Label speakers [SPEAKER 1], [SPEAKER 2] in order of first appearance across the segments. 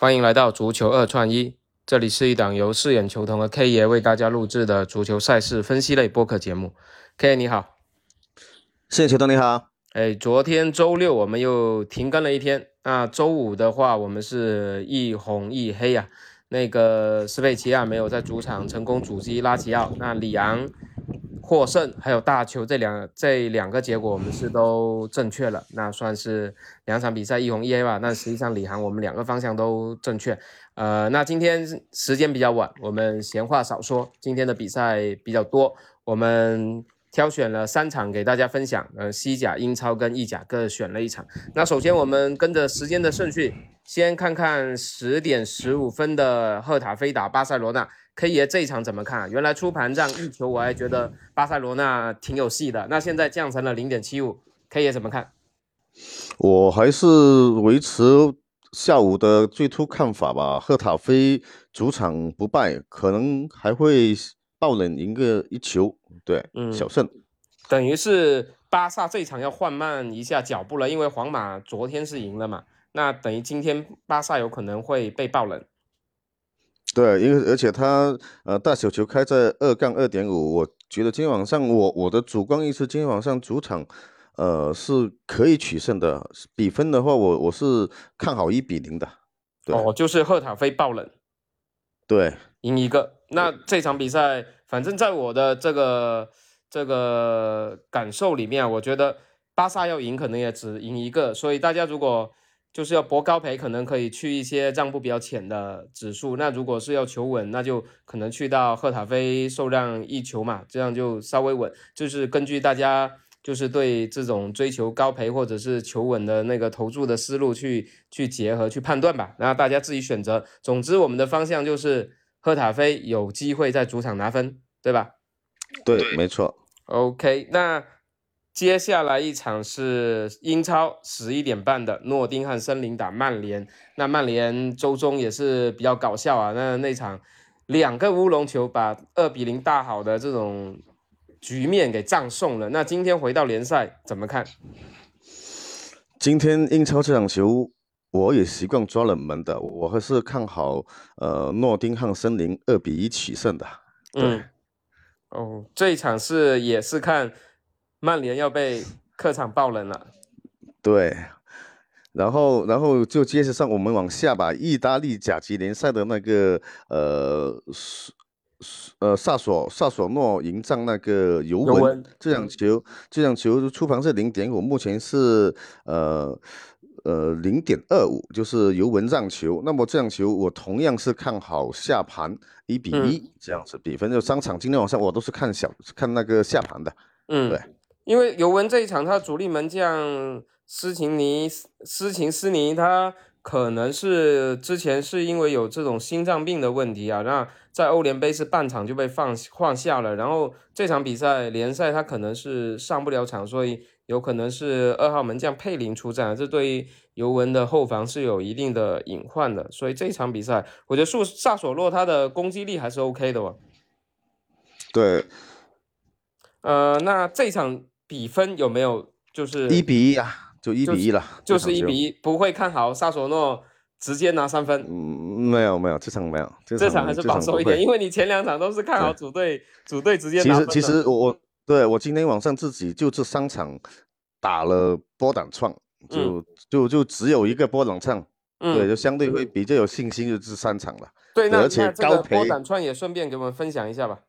[SPEAKER 1] 欢迎来到足球二串一，这里是一档由饰演球童的 K 爷为大家录制的足球赛事分析类播客节目。K 爷你好，
[SPEAKER 2] 饰演球童你好。
[SPEAKER 1] 哎，昨天周六我们又停更了一天，那周五的话我们是一红一黑呀。那个斯佩齐亚没有在主场成功阻击拉齐奥，那里昂。获胜还有大球这两这两个结果我们是都正确了，那算是两场比赛一红一黑吧。那实际上李航我们两个方向都正确。呃，那今天时间比较晚，我们闲话少说，今天的比赛比较多，我们挑选了三场给大家分享。呃，西甲、英超跟意甲各选了一场。那首先我们跟着时间的顺序，先看看十点十五分的赫塔菲打巴塞罗那。K 爷这一场怎么看？原来出盘这样一球，我还觉得巴塞罗那挺有戏的。那现在降成了零点七五，K 爷怎么看？
[SPEAKER 2] 我还是维持下午的最初看法吧。赫塔菲主场不败，可能还会爆冷赢个一球，对，小胜。
[SPEAKER 1] 等于是巴萨这场要缓慢一下脚步了，因为皇马昨天是赢了嘛。那等于今天巴萨有可能会被爆冷。
[SPEAKER 2] 对，因为而且他呃大小球开在二杠二点五，我觉得今天晚上我我的主观意识，今天晚上主场呃是可以取胜的。比分的话，我我是看好一比零的。
[SPEAKER 1] 哦，就是赫塔菲爆冷，
[SPEAKER 2] 对，
[SPEAKER 1] 赢一个。那这场比赛，反正在我的这个这个感受里面，我觉得巴萨要赢可能也只赢一个。所以大家如果就是要博高赔，可能可以去一些让步比较浅的指数。那如果是要求稳，那就可能去到赫塔菲受让一球嘛，这样就稍微稳。就是根据大家就是对这种追求高赔或者是求稳的那个投注的思路去去结合去判断吧。那大家自己选择。总之，我们的方向就是赫塔菲有机会在主场拿分，对吧？
[SPEAKER 2] 对，没错。
[SPEAKER 1] OK，那。接下来一场是英超十一点半的诺丁汉森林打曼联，那曼联周中也是比较搞笑啊，那那场两个乌龙球把二比零大好的这种局面给葬送了。那今天回到联赛怎么看？
[SPEAKER 2] 今天英超这场球我也习惯抓冷门的，我还是看好呃诺丁汉森林二比一取胜的。嗯，
[SPEAKER 1] 哦，这一场是也是看。曼联要被客场爆冷了，
[SPEAKER 2] 对，然后然后就接着上我们往下吧。意大利甲级联赛的那个呃呃萨索萨索诺迎战那个尤文，这场球这场球出盘是零点五，目前是呃呃零点二五，就是尤文让球。那么这场球我同样是看好下盘一比一这样子比分，就三场今天晚上我都是看小看那个下盘的，嗯，对。
[SPEAKER 1] 因为尤文这一场，他主力门将斯琴尼斯琴斯尼，他可能是之前是因为有这种心脏病的问题啊，那在欧联杯是半场就被放换下了，然后这场比赛联赛他可能是上不了场，所以有可能是二号门将佩林出战，这对于尤文的后防是有一定的隐患的，所以这场比赛我觉得萨萨索洛他的攻击力还是 OK 的哦。
[SPEAKER 2] 对，
[SPEAKER 1] 呃，那这场。比分有没有就是
[SPEAKER 2] 一比一啊？就一比一了，
[SPEAKER 1] 就是一比一，不会看好萨索诺直接拿三分。
[SPEAKER 2] 嗯，没有没有，这场没有，
[SPEAKER 1] 这场还是保守一点，因为你前两场都是看好主队，主队直接
[SPEAKER 2] 拿分。其实其实我我对我今天晚上自己就这三场打了波胆创，就就就只有一个波胆创，对，就相对会比较有信心，就这三场了。
[SPEAKER 1] 对，那
[SPEAKER 2] 而且高
[SPEAKER 1] 波胆创也顺便给我们分享一下吧。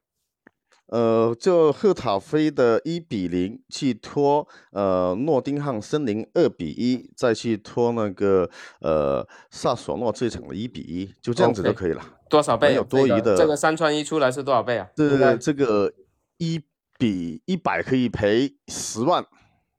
[SPEAKER 2] 呃，就赫塔菲的一比零去拖，呃，诺丁汉森林二比一，再去拖那个呃萨索诺这场的一比一，就这样子就可以了。
[SPEAKER 1] 多少倍？
[SPEAKER 2] 没有多余的。
[SPEAKER 1] 这个三串一出来是多少倍啊？
[SPEAKER 2] 这这个一比一百可以赔十万。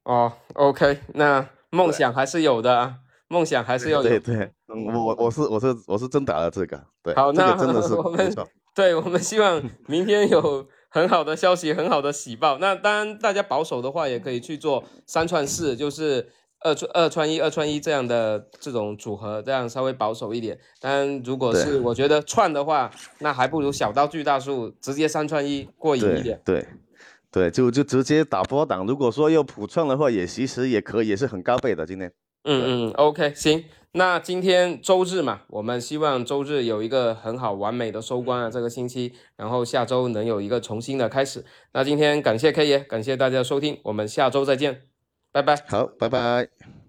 [SPEAKER 1] 哦，OK，那梦想还是有的，梦想还是要有。
[SPEAKER 2] 对对，我我我是我是我是真打了这个，对，
[SPEAKER 1] 好，
[SPEAKER 2] 那个真的是
[SPEAKER 1] 我们对我们希望明天有。很好的消息，很好的喜报。那当然，大家保守的话，也可以去做三串四，就是二串二串一，二串一这样的这种组合，这样稍微保守一点。当然，如果是我觉得串的话，那还不如小刀巨大树，直接三串一过瘾一点。
[SPEAKER 2] 对，对，就就直接打波档。如果说要普创的话，也其实也可以，也是很高倍的。今天，
[SPEAKER 1] 嗯嗯，OK，行。那今天周日嘛，我们希望周日有一个很好完美的收官啊，这个星期，然后下周能有一个重新的开始。那今天感谢 K 爷，感谢大家收听，我们下周再见，拜拜。
[SPEAKER 2] 好，拜拜。